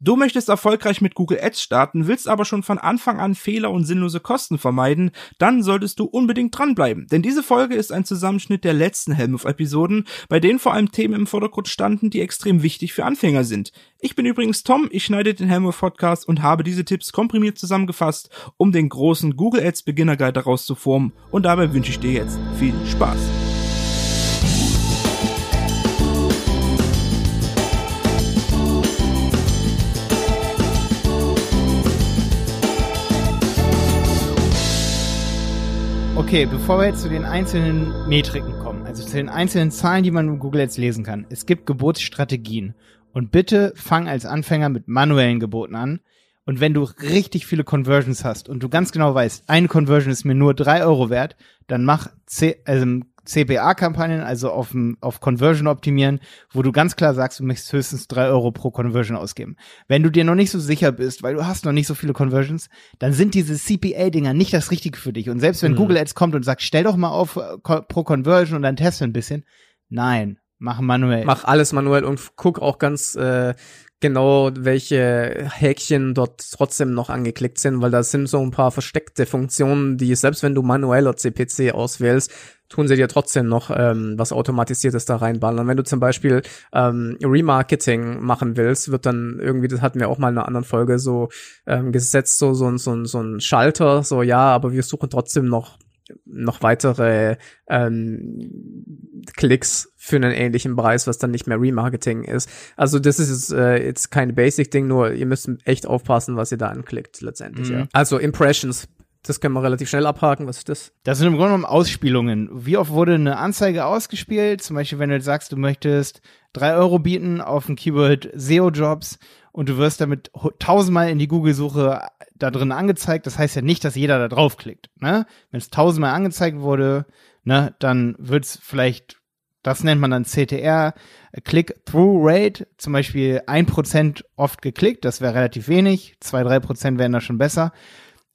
Du möchtest erfolgreich mit Google Ads starten, willst aber schon von Anfang an Fehler und sinnlose Kosten vermeiden, dann solltest du unbedingt dranbleiben. Denn diese Folge ist ein Zusammenschnitt der letzten Helmut-Episoden, bei denen vor allem Themen im Vordergrund standen, die extrem wichtig für Anfänger sind. Ich bin übrigens Tom, ich schneide den Helmut-Podcast und habe diese Tipps komprimiert zusammengefasst, um den großen Google Ads Beginner Guide daraus zu formen und dabei wünsche ich dir jetzt viel Spaß. Okay, bevor wir jetzt zu den einzelnen Metriken kommen, also zu den einzelnen Zahlen, die man in Google jetzt lesen kann. Es gibt Geburtsstrategien. Und bitte fang als Anfänger mit manuellen Geboten an. Und wenn du richtig viele Conversions hast und du ganz genau weißt, eine Conversion ist mir nur drei Euro wert, dann mach C also CPA-Kampagnen, also auf, auf Conversion optimieren, wo du ganz klar sagst, du möchtest höchstens drei Euro pro Conversion ausgeben. Wenn du dir noch nicht so sicher bist, weil du hast noch nicht so viele Conversions, dann sind diese CPA-Dinger nicht das Richtige für dich. Und selbst wenn mhm. Google Ads kommt und sagt, stell doch mal auf äh, pro Conversion und dann teste ein bisschen, nein, mach manuell. Mach alles manuell und guck auch ganz äh, genau, welche Häkchen dort trotzdem noch angeklickt sind, weil da sind so ein paar versteckte Funktionen, die selbst wenn du manueller CPC auswählst, tun sie dir trotzdem noch ähm, was Automatisiertes da reinballern. Wenn du zum Beispiel ähm, Remarketing machen willst, wird dann irgendwie, das hatten wir auch mal in einer anderen Folge so ähm, gesetzt, so, so, so, so ein Schalter, so ja, aber wir suchen trotzdem noch noch weitere ähm, Klicks für einen ähnlichen Preis, was dann nicht mehr Remarketing ist. Also das ist äh, jetzt kein Basic-Ding, nur ihr müsst echt aufpassen, was ihr da anklickt letztendlich. Mhm. Ja. Also Impressions das können wir relativ schnell abhaken. Was ist das? Das sind im Grunde genommen Ausspielungen. Wie oft wurde eine Anzeige ausgespielt? Zum Beispiel, wenn du sagst, du möchtest drei Euro bieten auf ein Keyword SEO-Jobs und du wirst damit tausendmal in die Google-Suche da drin angezeigt. Das heißt ja nicht, dass jeder da draufklickt. Ne? Wenn es tausendmal angezeigt wurde, ne, dann wird es vielleicht, das nennt man dann CTR, Click-Through-Rate, zum Beispiel ein Prozent oft geklickt, das wäre relativ wenig, zwei, drei Prozent wären da schon besser.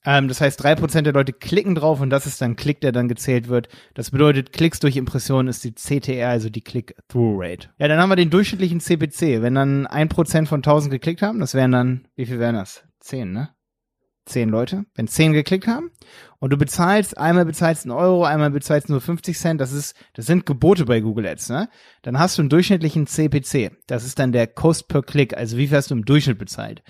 Ähm, das heißt, drei Prozent der Leute klicken drauf und das ist dann Klick, der dann gezählt wird. Das bedeutet, Klicks durch Impressionen ist die CTR, also die Click-Through-Rate. Ja, dann haben wir den durchschnittlichen CPC. Wenn dann ein Prozent von 1000 geklickt haben, das wären dann, wie viel wären das? Zehn, ne? Zehn Leute. Wenn zehn geklickt haben und du bezahlst, einmal bezahlst einen Euro, einmal bezahlst nur 50 Cent, das ist, das sind Gebote bei Google Ads, ne? Dann hast du einen durchschnittlichen CPC. Das ist dann der Cost per Click, also wie viel hast du im Durchschnitt bezahlt?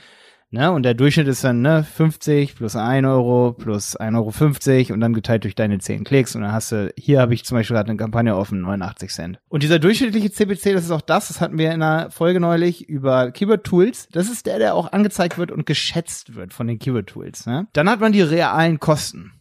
Ne? Und der Durchschnitt ist dann ne, 50 plus 1 Euro plus 1,50 Euro und dann geteilt durch deine 10 Klicks. Und dann hast du, hier habe ich zum Beispiel gerade eine Kampagne offen, 89 Cent. Und dieser durchschnittliche CPC, das ist auch das, das hatten wir in einer Folge neulich über Keyword Tools. Das ist der, der auch angezeigt wird und geschätzt wird von den Keyword Tools. Ne? Dann hat man die realen Kosten.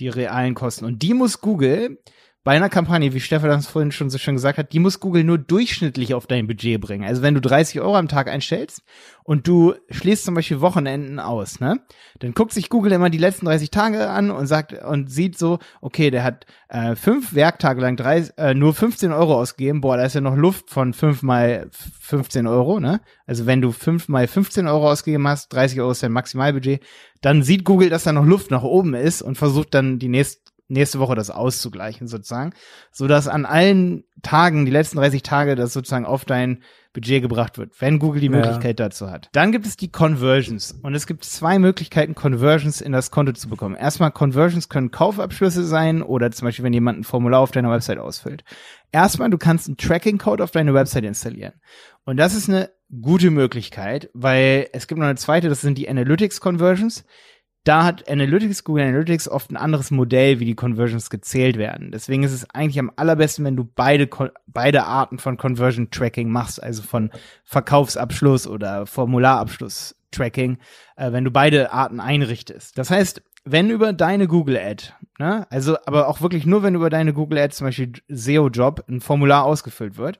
Die realen Kosten. Und die muss Google bei einer Kampagne, wie Stefan das vorhin schon so schön gesagt hat, die muss Google nur durchschnittlich auf dein Budget bringen. Also wenn du 30 Euro am Tag einstellst und du schließt zum Beispiel Wochenenden aus, ne, dann guckt sich Google immer die letzten 30 Tage an und sagt und sieht so, okay, der hat äh, fünf Werktage lang drei, äh, nur 15 Euro ausgegeben. Boah, da ist ja noch Luft von fünf mal 15 Euro, ne? Also wenn du fünf mal 15 Euro ausgegeben hast, 30 Euro ist dein Maximalbudget, dann sieht Google, dass da noch Luft nach oben ist und versucht dann die nächsten nächste Woche das auszugleichen sozusagen, so dass an allen Tagen, die letzten 30 Tage, das sozusagen auf dein Budget gebracht wird, wenn Google die Möglichkeit ja. dazu hat. Dann gibt es die Conversions und es gibt zwei Möglichkeiten, Conversions in das Konto zu bekommen. Erstmal, Conversions können Kaufabschlüsse sein oder zum Beispiel, wenn jemand ein Formular auf deiner Website ausfüllt. Erstmal, du kannst einen Tracking-Code auf deine Website installieren. Und das ist eine gute Möglichkeit, weil es gibt noch eine zweite, das sind die Analytics Conversions da hat Analytics, Google Analytics oft ein anderes Modell, wie die Conversions gezählt werden. Deswegen ist es eigentlich am allerbesten, wenn du beide, beide Arten von Conversion Tracking machst, also von Verkaufsabschluss oder Formularabschluss Tracking, äh, wenn du beide Arten einrichtest. Das heißt, wenn über deine Google Ad, ne, also aber auch wirklich nur, wenn über deine Google Ad zum Beispiel SEO Job ein Formular ausgefüllt wird,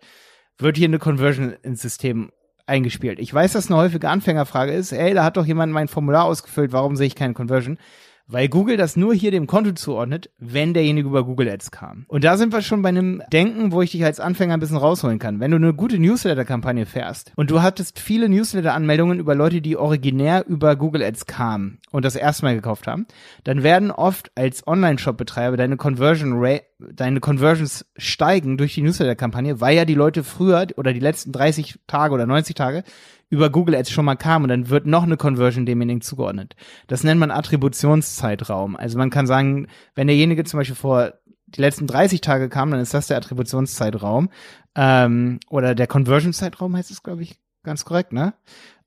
wird hier eine Conversion ins System eingespielt. Ich weiß, dass eine häufige Anfängerfrage ist, ey, da hat doch jemand mein Formular ausgefüllt, warum sehe ich keine Conversion? Weil Google das nur hier dem Konto zuordnet, wenn derjenige über Google Ads kam. Und da sind wir schon bei einem Denken, wo ich dich als Anfänger ein bisschen rausholen kann. Wenn du eine gute Newsletter-Kampagne fährst und du hattest viele Newsletter-Anmeldungen über Leute, die originär über Google Ads kamen und das erstmal gekauft haben, dann werden oft als Online-Shop-Betreiber deine Conversion Rate deine Conversions steigen durch die Newsletter-Kampagne, weil ja die Leute früher oder die letzten 30 Tage oder 90 Tage über Google Ads schon mal kam und dann wird noch eine Conversion demjenigen zugeordnet. Das nennt man Attributionszeitraum. Also man kann sagen, wenn derjenige zum Beispiel vor die letzten 30 Tage kam, dann ist das der Attributionszeitraum ähm, oder der Conversion-Zeitraum heißt es, glaube ich, ganz korrekt, ne?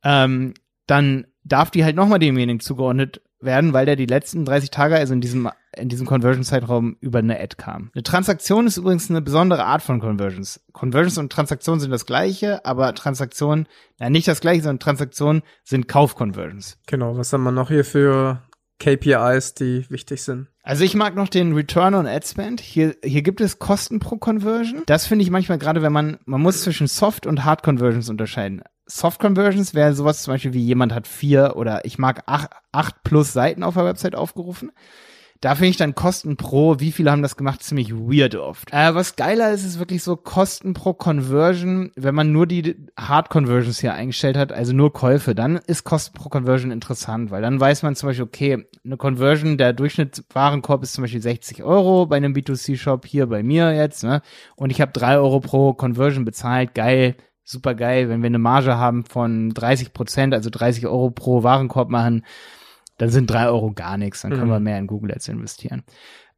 Ähm, dann darf die halt nochmal demjenigen zugeordnet werden, weil der die letzten 30 Tage, also in diesem, in diesem Conversion-Zeitraum über eine Ad kam. Eine Transaktion ist übrigens eine besondere Art von Conversions. Conversions und Transaktionen sind das gleiche, aber Transaktionen, ja nicht das gleiche, sondern Transaktionen sind Kauf-Conversions. Genau, was haben wir noch hier für KPIs, die wichtig sind? Also ich mag noch den Return on Ad Spend. Hier, hier gibt es Kosten pro Conversion. Das finde ich manchmal gerade, wenn man, man muss zwischen Soft und Hard Conversions unterscheiden. Soft Conversions wäre sowas zum Beispiel wie jemand hat vier oder ich mag acht, acht plus Seiten auf der Website aufgerufen. Da finde ich dann Kosten pro, wie viele haben das gemacht, ziemlich weird oft. Äh, was geiler ist, ist wirklich so Kosten pro Conversion. Wenn man nur die Hard Conversions hier eingestellt hat, also nur Käufe, dann ist Kosten pro Conversion interessant, weil dann weiß man zum Beispiel, okay, eine Conversion, der Durchschnittswarenkorb ist zum Beispiel 60 Euro bei einem B2C-Shop hier bei mir jetzt, ne? Und ich habe drei Euro pro Conversion bezahlt, geil super geil, wenn wir eine Marge haben von 30 Prozent, also 30 Euro pro Warenkorb machen, dann sind drei Euro gar nichts, dann können Mhm. wir mehr in Google Ads investieren.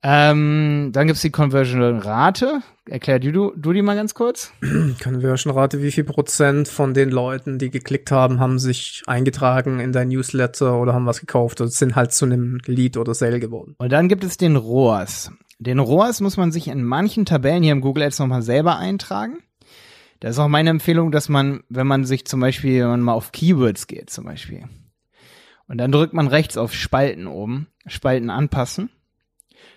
Ähm, dann gibt's die Conversion-Rate. Erklär du, du, du die mal ganz kurz. Conversion-Rate, wie viel Prozent von den Leuten, die geklickt haben, haben sich eingetragen in dein Newsletter oder haben was gekauft oder sind halt zu einem Lead oder Sale geworden? Und dann gibt es den ROAS. Den ROAS muss man sich in manchen Tabellen hier im Google Ads nochmal selber eintragen. Das ist auch meine Empfehlung, dass man, wenn man sich zum Beispiel, wenn man mal auf Keywords geht zum Beispiel, und dann drückt man rechts auf Spalten oben, Spalten anpassen.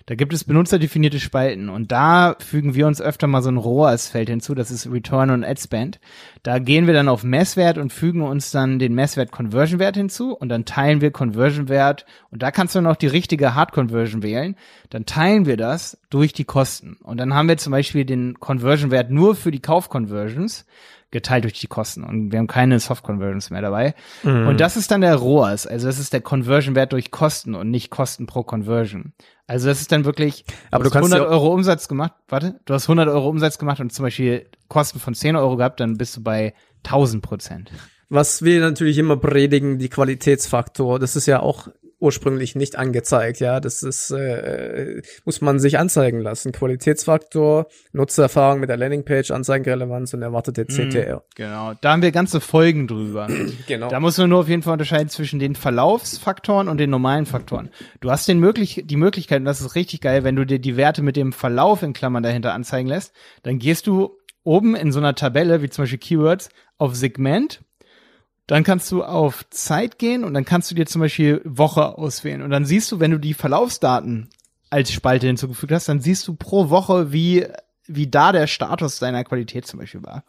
Da gibt es benutzerdefinierte Spalten und da fügen wir uns öfter mal so ein ROAS-Feld hinzu, das ist Return on Ad Spend. Da gehen wir dann auf Messwert und fügen uns dann den Messwert Conversion-Wert hinzu und dann teilen wir Conversion-Wert und da kannst du dann auch die richtige Hard-Conversion wählen. Dann teilen wir das durch die Kosten und dann haben wir zum Beispiel den Conversion-Wert nur für die Kauf-Conversions geteilt durch die Kosten und wir haben keine Soft-Conversions mehr dabei. Mhm. Und das ist dann der ROAS, also das ist der Conversion-Wert durch Kosten und nicht Kosten pro Conversion. Also das ist dann wirklich, Aber du du hast kannst 100 ja- Euro Umsatz gemacht, warte, du hast 100 Euro Umsatz gemacht und zum Beispiel Kosten von 10 Euro gehabt, dann bist du bei 1000 Prozent. Was wir natürlich immer predigen, die Qualitätsfaktor, das ist ja auch ursprünglich nicht angezeigt, ja, das ist, äh, muss man sich anzeigen lassen. Qualitätsfaktor, Nutzererfahrung mit der Landingpage, Anzeigenrelevanz und erwartete CTR. Genau, da haben wir ganze Folgen drüber. Genau. Da muss man nur auf jeden Fall unterscheiden zwischen den Verlaufsfaktoren und den normalen Faktoren. Du hast den möglich, die Möglichkeit, und das ist richtig geil, wenn du dir die Werte mit dem Verlauf in Klammern dahinter anzeigen lässt, dann gehst du oben in so einer Tabelle, wie zum Beispiel Keywords, auf Segment, dann kannst du auf Zeit gehen und dann kannst du dir zum Beispiel Woche auswählen. Und dann siehst du, wenn du die Verlaufsdaten als Spalte hinzugefügt hast, dann siehst du pro Woche, wie, wie da der Status deiner Qualität zum Beispiel war.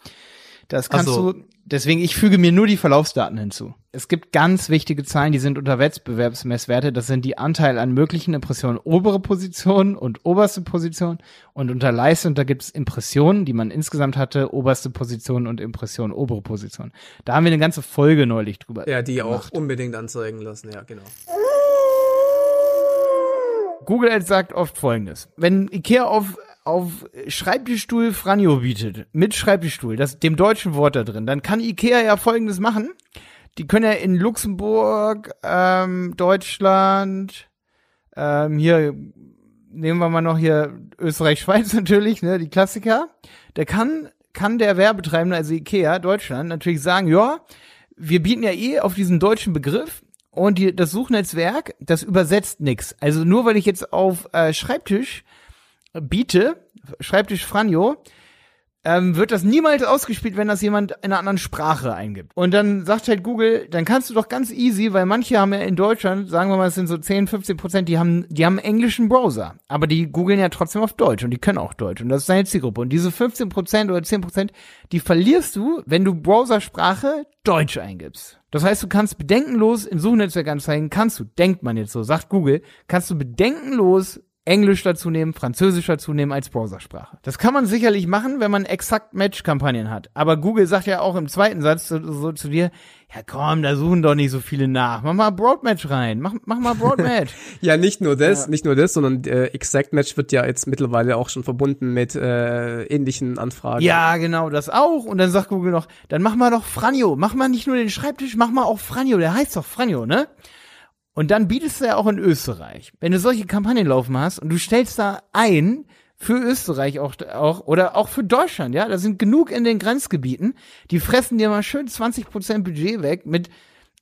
Das kannst Also- du, deswegen, ich füge mir nur die Verlaufsdaten hinzu. Es gibt ganz wichtige Zahlen, die sind unter Wettbewerbsmesswerte. Das sind die Anteil an möglichen Impressionen obere Position und oberste Position. Und unter Leistung, da gibt es Impressionen, die man insgesamt hatte, oberste Position und Impression, obere Position. Da haben wir eine ganze Folge neulich drüber. Ja, die auch unbedingt anzeigen lassen, ja, genau. Google Ads sagt oft folgendes. Wenn Ikea auf, auf Schreibtischstuhl Franjo bietet, mit Schreibtischstuhl, das, dem deutschen Wort da drin, dann kann Ikea ja folgendes machen. Die können ja in Luxemburg, ähm, Deutschland, ähm, hier, nehmen wir mal noch hier Österreich, Schweiz natürlich, ne, die Klassiker. Der kann, kann der Werbetreibende, also Ikea, Deutschland, natürlich sagen, ja, wir bieten ja eh auf diesen deutschen Begriff und die, das Suchnetzwerk, das übersetzt nix. Also nur weil ich jetzt auf äh, Schreibtisch biete, Schreibtisch Franjo, ähm, wird das niemals ausgespielt, wenn das jemand in einer anderen Sprache eingibt. Und dann sagt halt Google, dann kannst du doch ganz easy, weil manche haben ja in Deutschland, sagen wir mal, es sind so 10, 15 Prozent, die haben, die haben einen englischen Browser. Aber die googeln ja trotzdem auf Deutsch und die können auch Deutsch. Und das ist deine Zielgruppe. Und diese 15 Prozent oder 10 Prozent, die verlierst du, wenn du Browsersprache Deutsch eingibst. Das heißt, du kannst bedenkenlos in Suchnetzwerkanzeigen, kannst du, denkt man jetzt so, sagt Google, kannst du bedenkenlos Englisch dazu nehmen, Französisch dazu nehmen als Browsersprache. Das kann man sicherlich machen, wenn man exakt Match-Kampagnen hat. Aber Google sagt ja auch im zweiten Satz so, so zu dir, ja komm, da suchen doch nicht so viele nach. Mach mal Broadmatch rein. Mach, mach mal Broadmatch. ja, nicht nur das, ja. nicht nur das, sondern äh, Exact Match wird ja jetzt mittlerweile auch schon verbunden mit äh, ähnlichen Anfragen. Ja, genau, das auch. Und dann sagt Google noch, dann mach mal doch Franjo. Mach mal nicht nur den Schreibtisch, mach mal auch Franjo. Der heißt doch Franjo, ne? Und dann bietest du ja auch in Österreich, wenn du solche Kampagnen laufen hast und du stellst da ein für Österreich auch, auch oder auch für Deutschland, ja, da sind genug in den Grenzgebieten, die fressen dir mal schön 20% Budget weg mit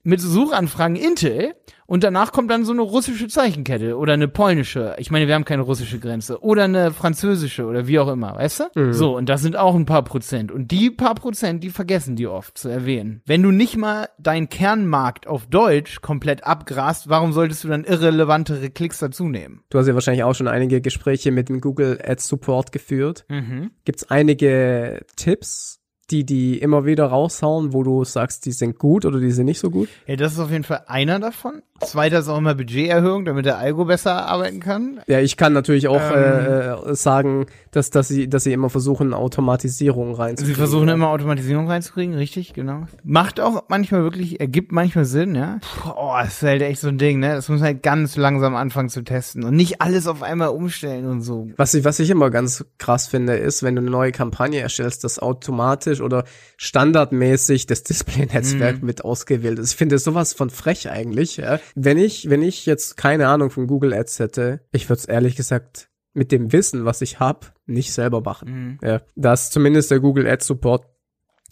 mit Suchanfragen Intel und danach kommt dann so eine russische Zeichenkette oder eine polnische. Ich meine, wir haben keine russische Grenze. Oder eine französische oder wie auch immer, weißt du? Mhm. So, und das sind auch ein paar Prozent. Und die paar Prozent, die vergessen die oft zu erwähnen. Wenn du nicht mal deinen Kernmarkt auf Deutsch komplett abgrast, warum solltest du dann irrelevantere Klicks dazu nehmen? Du hast ja wahrscheinlich auch schon einige Gespräche mit dem Google Ads Support geführt. Mhm. Gibt es einige Tipps, die die immer wieder raushauen, wo du sagst, die sind gut oder die sind nicht so gut? Ja, das ist auf jeden Fall einer davon. Zweiter ist auch immer Budgeterhöhung, damit der Algo besser arbeiten kann. Ja, ich kann natürlich auch ähm, äh, sagen, dass, dass, sie, dass sie immer versuchen, Automatisierung reinzukriegen. Sie versuchen immer Automatisierung reinzukriegen, richtig, genau. Macht auch manchmal wirklich, ergibt manchmal Sinn, ja. Puh, oh, das ist halt echt so ein Ding, ne? Das muss man halt ganz langsam anfangen zu testen und nicht alles auf einmal umstellen und so. Was ich, was ich immer ganz krass finde, ist, wenn du eine neue Kampagne erstellst, dass automatisch oder standardmäßig das Display-Netzwerk mhm. mit ausgewählt ist. Ich finde sowas von frech eigentlich, ja wenn ich, wenn ich jetzt keine Ahnung von Google Ads hätte, ich würde es ehrlich gesagt mit dem Wissen, was ich habe, nicht selber machen. Mhm. Ja, da ist zumindest der Google Ads Support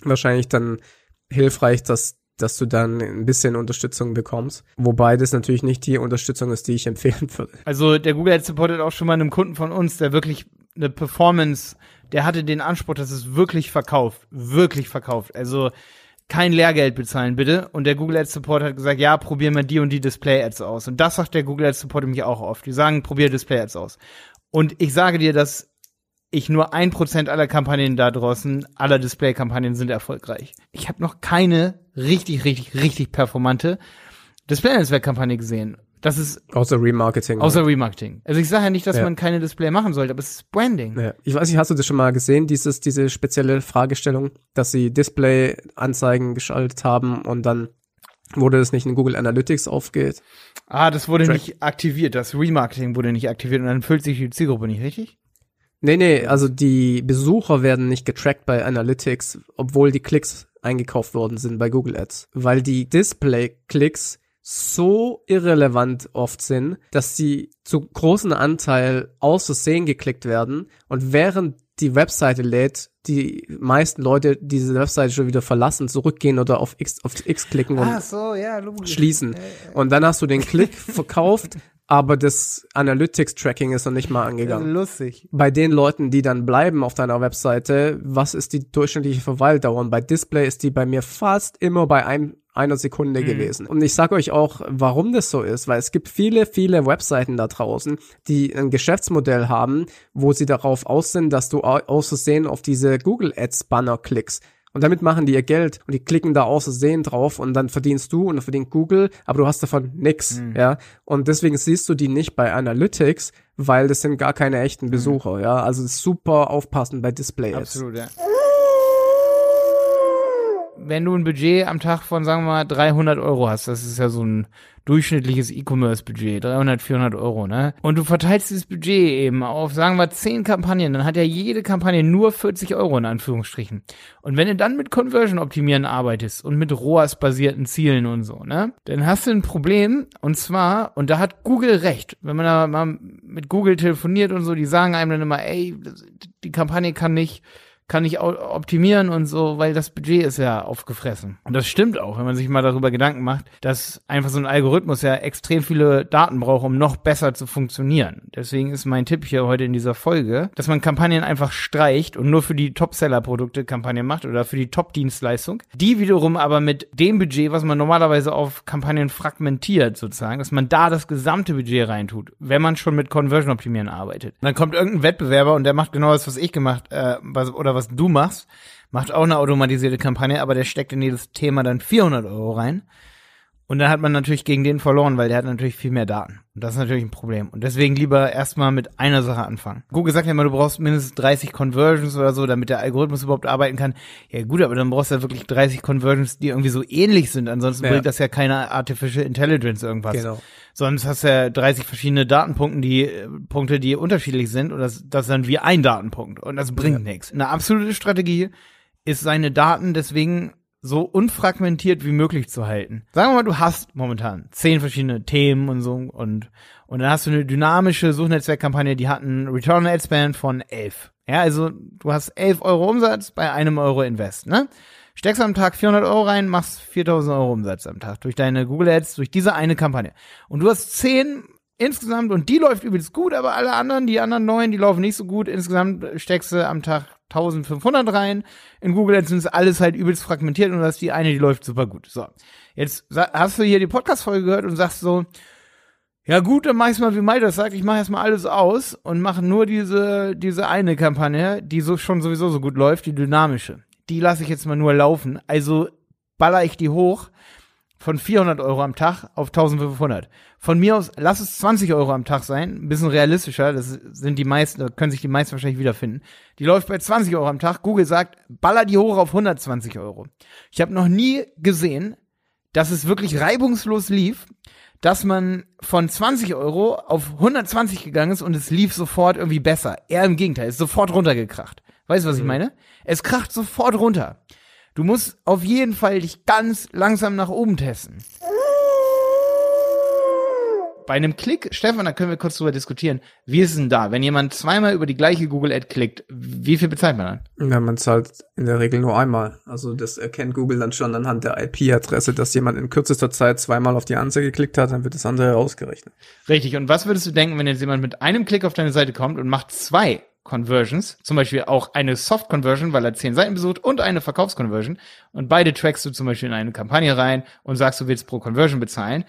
wahrscheinlich dann hilfreich, dass dass du dann ein bisschen Unterstützung bekommst. Wobei das natürlich nicht die Unterstützung ist, die ich empfehlen würde. Also der Google Ads Support hat auch schon mal einem Kunden von uns, der wirklich eine Performance, der hatte den Anspruch, dass es wirklich verkauft. Wirklich verkauft. Also kein Lehrgeld bezahlen, bitte. Und der Google Ads Support hat gesagt, ja, probier mal die und die Display Ads aus. Und das sagt der Google Ads Support mich auch oft. Die sagen, probier Display Ads aus. Und ich sage dir, dass ich nur ein Prozent aller Kampagnen da draußen, aller Display-Kampagnen sind erfolgreich. Ich habe noch keine richtig, richtig, richtig performante Display-Netzwerk-Kampagne gesehen. Das ist außer Remarketing. Außer Remarketing. Also ich sage ja nicht, dass ja. man keine Display machen sollte, aber es ist Branding. Ja. Ich weiß nicht, hast du das schon mal gesehen, dieses diese spezielle Fragestellung, dass sie Display-Anzeigen geschaltet haben und dann wurde das nicht in Google Analytics aufgeht? Ah, das wurde Track. nicht aktiviert. Das Remarketing wurde nicht aktiviert und dann füllt sich die Zielgruppe nicht, richtig? Nee, nee, also die Besucher werden nicht getrackt bei Analytics, obwohl die Klicks eingekauft worden sind bei Google Ads, weil die Display-Klicks so irrelevant oft sind, dass sie zu großen Anteil aus Versehen geklickt werden und während die Webseite lädt, die meisten Leute diese Webseite schon wieder verlassen, zurückgehen oder auf X, auf X klicken und so, ja, schließen. Und dann hast du den Klick verkauft, aber das Analytics-Tracking ist noch nicht mal angegangen. Lustig. Bei den Leuten, die dann bleiben auf deiner Webseite, was ist die durchschnittliche Verweildauer? Und bei Display ist die bei mir fast immer bei einem einer Sekunde mhm. gewesen. Und ich sage euch auch, warum das so ist, weil es gibt viele, viele Webseiten da draußen, die ein Geschäftsmodell haben, wo sie darauf aus sind, dass du aus Versehen auf diese Google Ads Banner klickst. Und damit machen die ihr Geld und die klicken da aus Versehen drauf und dann verdienst du und dann verdient Google, aber du hast davon nix, mhm. ja. Und deswegen siehst du die nicht bei Analytics, weil das sind gar keine echten mhm. Besucher, mhm. ja. Also super aufpassen bei Display Ads. Absolut, ja wenn du ein Budget am Tag von, sagen wir mal, 300 Euro hast, das ist ja so ein durchschnittliches E-Commerce-Budget, 300, 400 Euro, ne? Und du verteilst dieses Budget eben auf, sagen wir, 10 Kampagnen, dann hat ja jede Kampagne nur 40 Euro in Anführungsstrichen. Und wenn du dann mit Conversion optimieren arbeitest und mit ROAS-basierten Zielen und so, ne? Dann hast du ein Problem, und zwar, und da hat Google recht, wenn man da mal mit Google telefoniert und so, die sagen einem dann immer, ey, die Kampagne kann nicht kann ich optimieren und so, weil das Budget ist ja aufgefressen. Und das stimmt auch, wenn man sich mal darüber Gedanken macht, dass einfach so ein Algorithmus ja extrem viele Daten braucht, um noch besser zu funktionieren. Deswegen ist mein Tipp hier heute in dieser Folge, dass man Kampagnen einfach streicht und nur für die Top-Seller-Produkte Kampagnen macht oder für die Top-Dienstleistung. Die wiederum aber mit dem Budget, was man normalerweise auf Kampagnen fragmentiert sozusagen, dass man da das gesamte Budget reintut, wenn man schon mit Conversion optimieren arbeitet. dann kommt irgendein Wettbewerber und der macht genau das, was ich gemacht, äh, oder was was du machst, macht auch eine automatisierte Kampagne, aber der steckt in jedes Thema dann 400 Euro rein. Und dann hat man natürlich gegen den verloren, weil der hat natürlich viel mehr Daten. Und das ist natürlich ein Problem. Und deswegen lieber erstmal mit einer Sache anfangen. Google sagt ja immer, du brauchst mindestens 30 Conversions oder so, damit der Algorithmus überhaupt arbeiten kann. Ja gut, aber dann brauchst du ja wirklich 30 Conversions, die irgendwie so ähnlich sind. Ansonsten Ja. bringt das ja keine Artificial Intelligence irgendwas. Genau. Sonst hast du ja 30 verschiedene Datenpunkte, die äh, Punkte, die unterschiedlich sind. Und das, das ist dann wie ein Datenpunkt. Und das bringt nichts. Eine absolute Strategie ist, seine Daten deswegen so unfragmentiert wie möglich zu halten. Sagen wir mal, du hast momentan zehn verschiedene Themen und so und und dann hast du eine dynamische Suchnetzwerkkampagne, die hat einen Return on Ad Spend von 11. Ja, also du hast 11 Euro Umsatz bei einem Euro Invest, ne? Steckst am Tag 400 Euro rein, machst 4000 Euro Umsatz am Tag durch deine Google Ads, durch diese eine Kampagne. Und du hast 10 insgesamt und die läuft übelst gut, aber alle anderen, die anderen neun, die laufen nicht so gut. Insgesamt steckst du am Tag 1500 rein. In Google Ads ist alles halt übelst fragmentiert und du hast die eine, die läuft super gut. So. Jetzt hast du hier die Podcast-Folge gehört und sagst so, ja gut, dann mach ich's mal wie Malte das sagt, ich mache erstmal alles aus und mache nur diese, diese eine Kampagne, die so schon sowieso so gut läuft, die dynamische. Die lasse ich jetzt mal nur laufen. Also baller ich die hoch von 400 Euro am Tag auf 1500. Von mir aus, lass es 20 Euro am Tag sein, ein bisschen realistischer, das sind die meisten, da können sich die meisten wahrscheinlich wiederfinden. Die läuft bei 20 Euro am Tag. Google sagt, baller die hoch auf 120 Euro. Ich habe noch nie gesehen, dass es wirklich reibungslos lief, dass man von 20 Euro auf 120 gegangen ist und es lief sofort irgendwie besser. Eher im Gegenteil, ist sofort runtergekracht. Weißt du, was ich meine? Es kracht sofort runter. Du musst auf jeden Fall dich ganz langsam nach oben testen. Bei einem Klick, Stefan, da können wir kurz drüber diskutieren. Wie ist es denn da? Wenn jemand zweimal über die gleiche Google Ad klickt, wie viel bezahlt man dann? Ja, man zahlt in der Regel nur einmal. Also das erkennt Google dann schon anhand der IP-Adresse, dass jemand in kürzester Zeit zweimal auf die Anzeige geklickt hat, dann wird das andere rausgerechnet. Richtig. Und was würdest du denken, wenn jetzt jemand mit einem Klick auf deine Seite kommt und macht zwei Conversions, zum Beispiel auch eine Soft-Conversion, weil er zehn Seiten besucht und eine Verkaufsconversion und beide trackst du zum Beispiel in eine Kampagne rein und sagst, du willst pro Conversion bezahlen.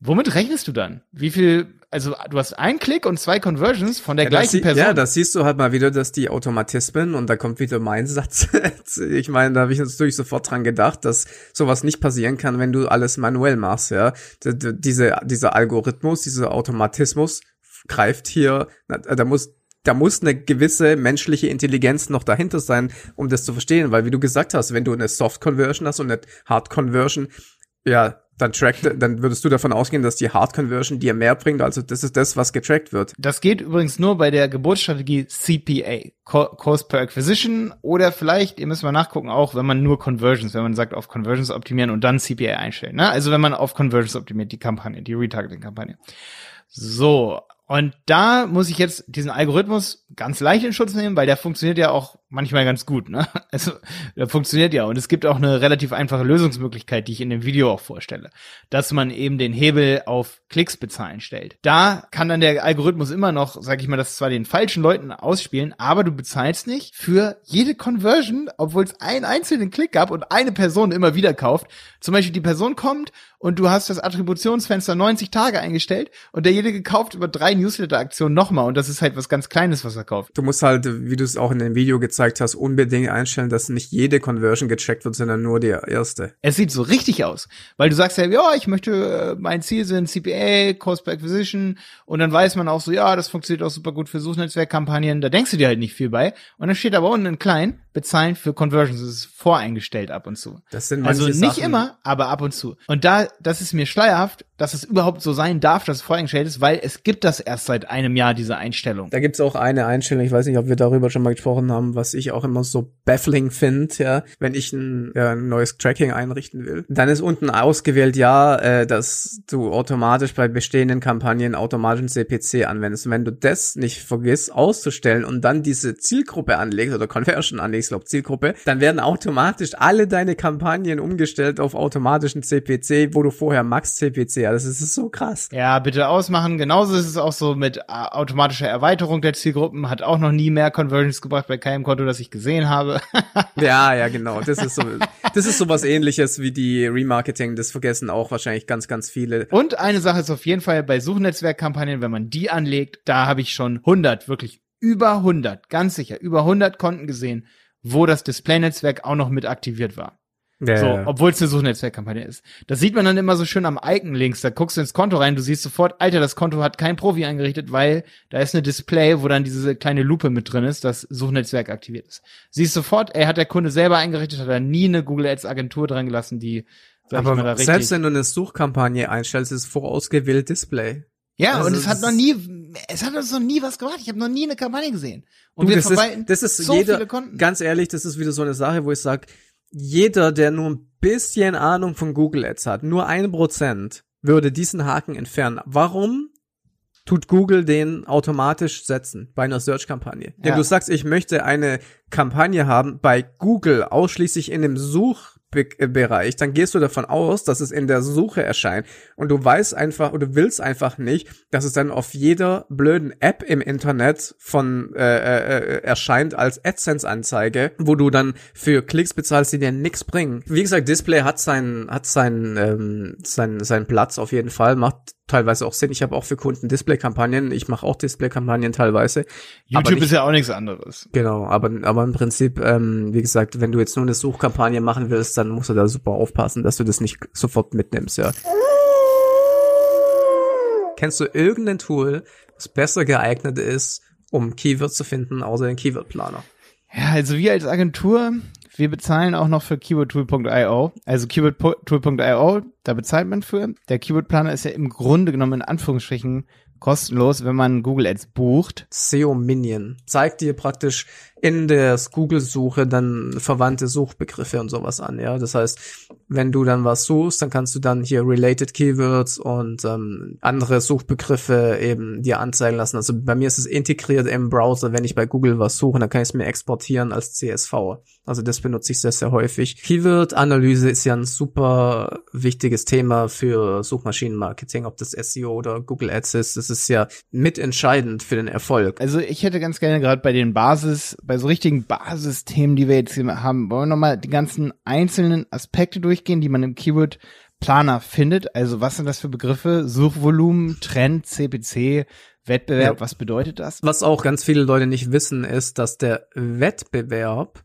Womit rechnest du dann? Wie viel, also du hast einen Klick und zwei Conversions von der Ja, gleichen sie- Person. Ja, das siehst du halt mal wieder, dass die Automatismen, und da kommt wieder mein Satz, ich meine, da habe ich natürlich sofort dran gedacht, dass sowas nicht passieren kann, wenn du alles manuell machst, ja. D diese, dieser Algorithmus, dieser Automatismus greift hier, da muss da muss eine gewisse menschliche Intelligenz noch dahinter sein, um das zu verstehen, weil wie du gesagt hast, wenn du eine Soft Conversion hast und eine Hard Conversion, ja, dann trackt, dann würdest du davon ausgehen, dass die Hard Conversion dir mehr bringt, also das ist das, was getrackt wird. Das geht übrigens nur bei der Geburtsstrategie CPA, Co Cost per Acquisition, oder vielleicht, ihr müsst mal nachgucken, auch wenn man nur Conversions, wenn man sagt, auf Conversions optimieren und dann CPA einstellen. Ne? Also wenn man auf Conversions optimiert, die Kampagne, die Retargeting-Kampagne. So, und da muss ich jetzt diesen Algorithmus ganz leicht in Schutz nehmen, weil der funktioniert ja auch manchmal ganz gut, ne? Also, der funktioniert ja. Und es gibt auch eine relativ einfache Lösungsmöglichkeit, die ich in dem Video auch vorstelle. Dass man eben den Hebel auf Klicks bezahlen stellt. Da kann dann der Algorithmus immer noch, sag ich mal, das zwar den falschen Leuten ausspielen, aber du bezahlst nicht für jede Conversion, obwohl es einen einzelnen Klick gab und eine Person immer wieder kauft. Zum Beispiel die Person kommt und du hast das Attributionsfenster 90 Tage eingestellt und derjenige kauft über drei Newsletter-Aktionen nochmal und das ist halt was ganz Kleines, was er kauft. Du musst halt, wie du es auch in dem Video gezeigt hast, unbedingt einstellen, dass nicht jede Conversion gecheckt wird, sondern nur die erste. Es sieht so richtig aus, weil du sagst ja, ja, ich möchte, äh, mein Ziel sind CPA, Cost per Acquisition und dann weiß man auch so, ja, das funktioniert auch super gut für Suchnetzwerkkampagnen, da denkst du dir halt nicht viel bei und dann steht aber unten in klein, bezahlen für Conversions, das ist voreingestellt ab und zu. Das sind Also nicht Sachen- immer, aber ab und zu. Und da, das ist mir schleierhaft, dass es überhaupt so sein darf, dass es voreingestellt ist, weil es gibt das erst seit einem Jahr, diese Einstellung. Da gibt's auch eine Einstellung, ich weiß nicht, ob wir darüber schon mal gesprochen haben, was ich auch immer so baffling finde, ja, wenn ich ein, ja, ein neues Tracking einrichten will. Dann ist unten ausgewählt, ja, äh, dass du automatisch bei bestehenden Kampagnen automatischen CPC anwendest. Und wenn du das nicht vergisst auszustellen und dann diese Zielgruppe anlegst oder Conversion anlegst, glaub Zielgruppe, dann werden automatisch alle deine Kampagnen umgestellt auf automatischen CPC, wo du vorher Max CPC hattest. Das ist so krass. Ja, bitte ausmachen. Genauso ist es auch so mit äh, automatischer Erweiterung der Zielgruppen. Hat auch noch nie mehr Conversions gebracht bei keinem Konto, das ich gesehen habe. Ja, ja, genau. Das ist so, das ist sowas ähnliches wie die Remarketing. Das vergessen auch wahrscheinlich ganz, ganz viele. Und eine Sache ist auf jeden Fall bei Suchnetzwerkkampagnen, wenn man die anlegt, da habe ich schon 100, wirklich über 100, ganz sicher, über 100 Konten gesehen, wo das Displaynetzwerk auch noch mit aktiviert war. Ja, so, ja. obwohl es eine Suchnetzwerkkampagne ist. Das sieht man dann immer so schön am Icon links. Da guckst du ins Konto rein, du siehst sofort, Alter, das Konto hat kein Profi eingerichtet, weil da ist eine Display, wo dann diese kleine Lupe mit drin ist, das Suchnetzwerk aktiviert ist. Siehst sofort, ey, hat der Kunde selber eingerichtet, hat er nie eine Google Ads Agentur dran gelassen, die mal, Aber richtig selbst wenn du eine Suchkampagne einstellst, ist vorausgewählt Display. Ja, Also und es hat noch ist- nie, es hat uns noch nie was gemacht. Ich habe noch nie eine Kampagne gesehen. Und Du, wir das, ist, verwalten das ist so jeder, viele Konten. ganz ehrlich, das ist wieder so eine Sache, wo ich sage, jeder, der nur ein bisschen Ahnung von Google Ads hat, nur ein Prozent, würde diesen Haken entfernen. Warum tut Google den automatisch setzen bei einer Search-Kampagne? Wenn Ja. du sagst, ich möchte eine Kampagne haben bei Google ausschließlich in dem Suchbereich, dann gehst du davon aus, dass es in der Suche erscheint und du weißt einfach oder willst einfach nicht, dass es dann auf jeder blöden App im Internet von äh, äh, erscheint als AdSense-Anzeige, wo du dann für Klicks bezahlst, die dir nichts bringen. Wie gesagt, Display hat seinen hat seinen ähm, seinen seinen Platz auf jeden Fall, macht teilweise auch Sinn. Ich habe auch für Kunden Display-Kampagnen, ich mache auch Display-Kampagnen teilweise. YouTube nicht- ist ja auch nichts anderes. Genau, aber, aber im Prinzip, ähm, wie gesagt, wenn du jetzt nur eine Suchkampagne machen willst, dann musst du da super aufpassen, dass du das nicht sofort mitnimmst, ja. Kennst du irgendein Tool, was besser geeignet ist, um Keywords zu finden, außer den Keyword-Planer? Ja, also wir als Agentur, wir bezahlen auch noch für keywordtool.io. Also keywordtool.io, da bezahlt man für. Der Keyword-Planer ist ja im Grunde genommen in Anführungsstrichen kostenlos, wenn man Google Ads bucht. SEO Minion zeigt dir praktisch in der Google-Suche dann verwandte Suchbegriffe und sowas an, ja. Das heißt, wenn du dann was suchst, dann kannst du dann hier related Keywords und ähm, andere Suchbegriffe eben dir anzeigen lassen. Also bei mir ist es integriert im Browser, wenn ich bei Google was suche, dann kann ich es mir exportieren als CSV. Also das benutze ich sehr, sehr häufig. Keyword-Analyse ist ja ein super wichtiges Thema für Suchmaschinenmarketing, ob das SEO oder Google Ads ist. Das ist ja mitentscheidend für den Erfolg. Also ich hätte ganz gerne gerade bei den Basis, bei so richtigen Basisthemen, die wir jetzt hier haben, wollen wir nochmal die ganzen einzelnen Aspekte durchgehen, die man im Keyword Planer findet. Also was sind das für Begriffe? Suchvolumen, Trend, CPC, Wettbewerb, Ja. was bedeutet das? Was auch ganz viele Leute nicht wissen, ist, dass der Wettbewerb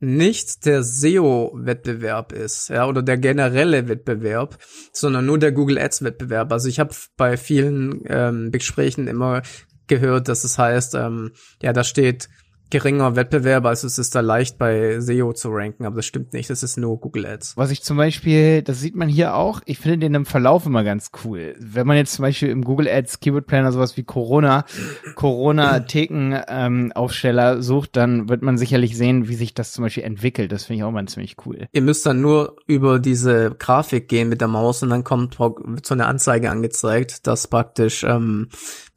nicht der SEO-Wettbewerb ist, ja, oder der generelle Wettbewerb, sondern nur der Google Ads-Wettbewerb. Also ich habe bei vielen ähm, Gesprächen immer gehört, dass es heißt, ähm, ja, da steht geringer Wettbewerb, also es ist da leicht bei SEO zu ranken, aber das stimmt nicht, das ist nur Google Ads. Was ich zum Beispiel, das sieht man hier auch, ich finde den im Verlauf immer ganz cool. Wenn man jetzt zum Beispiel im Google Ads Keyword Planner sowas wie Corona, Corona Theken ähm, Aufsteller sucht, dann wird man sicherlich sehen, wie sich das zum Beispiel entwickelt. Das finde ich auch mal ziemlich cool. Ihr müsst dann nur über diese Grafik gehen mit der Maus und dann kommt so eine Anzeige angezeigt, dass praktisch ähm,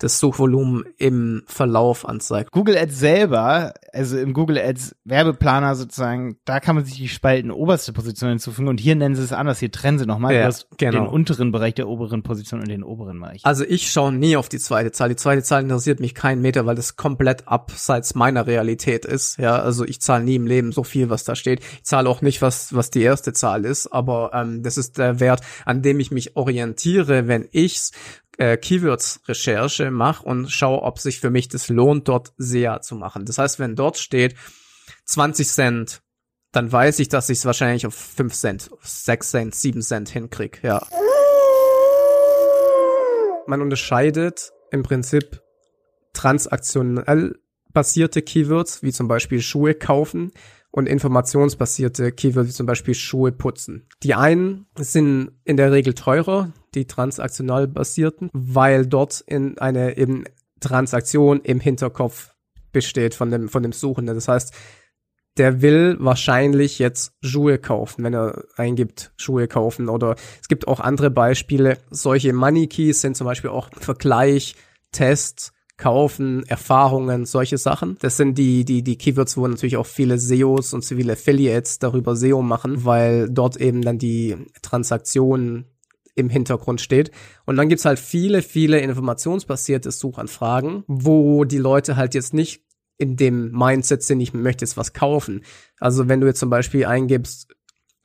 das Suchvolumen im Verlauf anzeigt. Google Ads selber, also im Google Ads Werbeplaner sozusagen, da kann man sich die Spalten oberste Position hinzufügen und hier nennen sie es anders, hier trennen sie nochmal. Ja, du hast genau. den unteren Bereich der oberen Position und den oberen Bereich. Also ich schaue nie auf die zweite Zahl. Die zweite Zahl interessiert mich keinen Meter, weil das komplett abseits meiner Realität ist. Ja, also ich zahle nie im Leben so viel, was da steht. Ich zahle auch nicht, was was die erste Zahl ist, aber ähm, das ist der Wert, an dem ich mich orientiere, wenn ich äh, Keywords-Recherche mache und schaue, ob sich für mich das lohnt, dort SEA zu machen. Das heißt, wenn dort steht 20 Cent, dann weiß ich, dass ich es wahrscheinlich auf 5 Cent, 6 Cent, 7 Cent hinkrieg. Ja. Man unterscheidet im Prinzip transaktionell basierte Keywords, wie zum Beispiel Schuhe kaufen und informationsbasierte Keywords, wie zum Beispiel Schuhe putzen. Die einen sind in der Regel teurer, die transaktional basierten, weil dort in eine eben Transaktion im Hinterkopf besteht von dem, von dem Suchenden. Das heißt, der will wahrscheinlich jetzt Schuhe kaufen, wenn er eingibt, Schuhe kaufen. Oder es gibt auch andere Beispiele. Solche Money Keys sind zum Beispiel auch Vergleich, Test, Kaufen, Erfahrungen, solche Sachen. Das sind die, die, die Keywords, wo natürlich auch viele SEOs und viele Affiliates darüber SEO machen, weil dort eben dann die Transaktion im Hintergrund steht. Und dann gibt's halt viele, viele informationsbasierte Suchanfragen, wo die Leute halt jetzt nicht in dem Mindset sind, ich möchte jetzt was kaufen. Also wenn du jetzt zum Beispiel eingibst,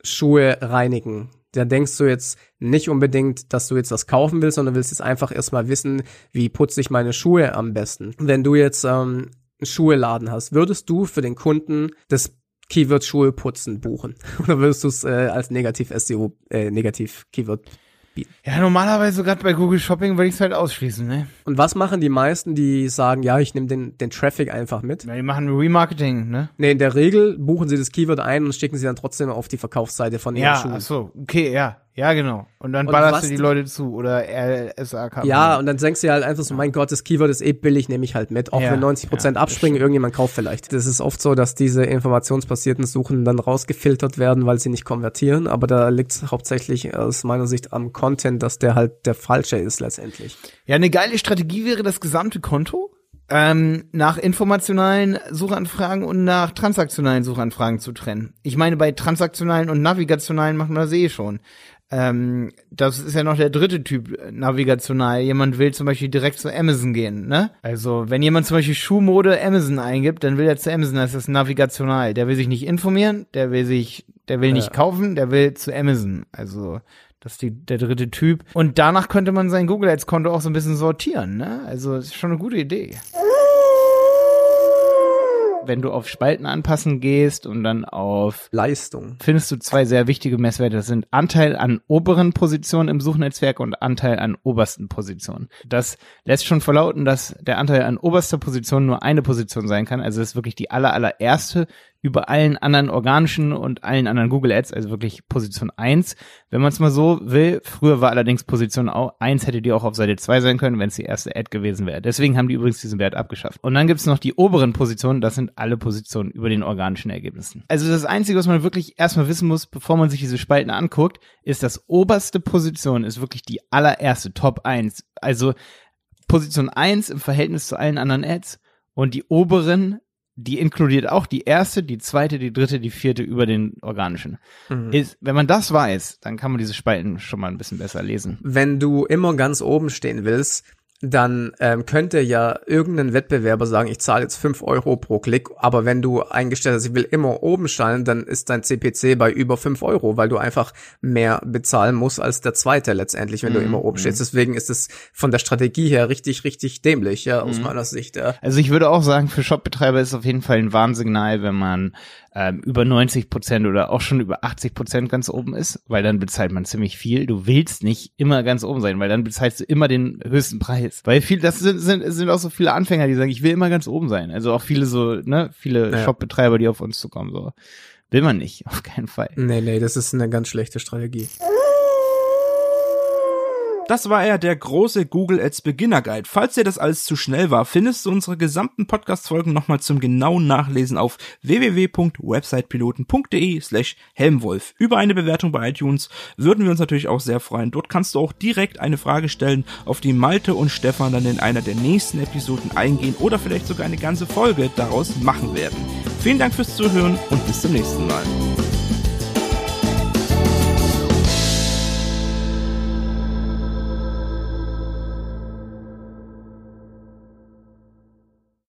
Schuhe reinigen, dann denkst du jetzt nicht unbedingt, dass du jetzt was kaufen willst, sondern willst jetzt einfach erstmal wissen, wie putze ich meine Schuhe am besten. Wenn du jetzt ähm, einen Schuheladen hast, würdest du für den Kunden das Keyword Schulputzen buchen? Oder würdest du es äh, als negativ SEO, äh, negativ Keyword Ja, normalerweise gerade bei Google Shopping würde ich es halt ausschließen, ne? Und was machen die meisten, die sagen, ja, ich nehme den, den Traffic einfach mit? Ja, die machen Remarketing, ne? Nee, in der Regel buchen sie das Keyword ein und schicken sie dann trotzdem auf die Verkaufsseite von ihren Ja, Schuhen. ach so, okay, ja. Ja, genau. Und dann Und ballerst du die Leute zu oder RSA Ja, und dann denkst du halt einfach so, mein Gott, das Keyword ist eh billig, nehme ich halt mit. Auch Ja, wenn 90 Prozent ja, abspringen, irgendjemand kauft vielleicht. Das ist oft so, dass diese informationsbasierten Suchen dann rausgefiltert werden, weil sie nicht konvertieren. Aber da liegt es hauptsächlich aus meiner Sicht am Content, dass der halt der falsche ist letztendlich. Ja, eine geile Strategie wäre das gesamte Konto ähm, nach informationalen Suchanfragen und nach transaktionalen Suchanfragen zu trennen. Ich meine, bei transaktionalen und navigationalen machen wir das eh schon. Ähm, das ist ja noch der dritte Typ äh, navigational. Jemand will zum Beispiel direkt zu Amazon gehen, ne? Also, wenn jemand zum Beispiel Schuhmode Amazon eingibt, dann will er zu Amazon, das ist navigational. Der will sich nicht informieren, der will sich, der will nicht kaufen, der will zu Amazon. Also, das ist die, der dritte Typ. Und danach könnte man sein Google Ads Konto auch so ein bisschen sortieren, ne? Also, ist schon eine gute Idee. Wenn du auf Spalten anpassen gehst und dann auf Leistung. findest du zwei sehr wichtige Messwerte. Das sind Anteil an oberen Positionen im Suchnetzwerk und Anteil an obersten Positionen. Das lässt schon verlauten, dass der Anteil an oberster Position nur eine Position sein kann. Also das ist wirklich die aller, allererste über allen anderen organischen und allen anderen Google Ads, also wirklich Position 1. Wenn man es mal so will, früher war allerdings Position au- 1, hätte die auch auf Seite 2 sein können, wenn es die erste Ad gewesen wäre. Deswegen haben die übrigens diesen Wert abgeschafft. Und dann gibt es noch die oberen Positionen, das sind alle Positionen über den organischen Ergebnissen. Also das Einzige, was man wirklich erstmal wissen muss, bevor man sich diese Spalten anguckt, ist, dass oberste Position ist wirklich die allererste, Top 1. Also Position 1 im Verhältnis zu allen anderen Ads und die oberen, die inkludiert auch die erste, die zweite, die dritte, die vierte über den organischen. Mhm. Ist, wenn man das weiß, dann kann man diese Spalten schon mal ein bisschen besser lesen. Wenn du immer ganz oben stehen willst, dann ähm, könnte ja irgendein Wettbewerber sagen, ich zahle jetzt 5 Euro pro Klick, aber wenn du eingestellt hast, ich will immer oben stehen, dann ist dein CPC bei über 5 Euro, weil du einfach mehr bezahlen musst als der zweite letztendlich, wenn du Mhm, immer oben stehst. Deswegen ist es von der Strategie her richtig, richtig dämlich, ja, aus meiner Sicht. Ja. Also ich würde auch sagen, für Shopbetreiber ist es auf jeden Fall ein Warnsignal, wenn man ähm, über 90 Prozent oder auch schon über 80 Prozent ganz oben ist, weil dann bezahlt man ziemlich viel. Du willst nicht immer ganz oben sein, weil dann bezahlst du immer den höchsten Preis. Weil viel, das sind, sind, sind auch so viele Anfänger, die sagen, ich will immer ganz oben sein. Also auch viele so, ne, viele Ja. Shopbetreiber, die auf uns zukommen, so. Will man nicht, auf keinen Fall. Nee, nee, das ist eine ganz schlechte Strategie. Das war er, der große Google Ads Beginner Guide. Falls dir das alles zu schnell war, findest du unsere gesamten Podcast-Folgen nochmal zum genauen Nachlesen auf www.websitepiloten.de slash helmwolf. Über eine Bewertung bei iTunes würden wir uns natürlich auch sehr freuen. Dort kannst du auch direkt eine Frage stellen, auf die Malte und Stefan dann in einer der nächsten Episoden eingehen oder vielleicht sogar eine ganze Folge daraus machen werden. Vielen Dank fürs Zuhören und bis zum nächsten Mal.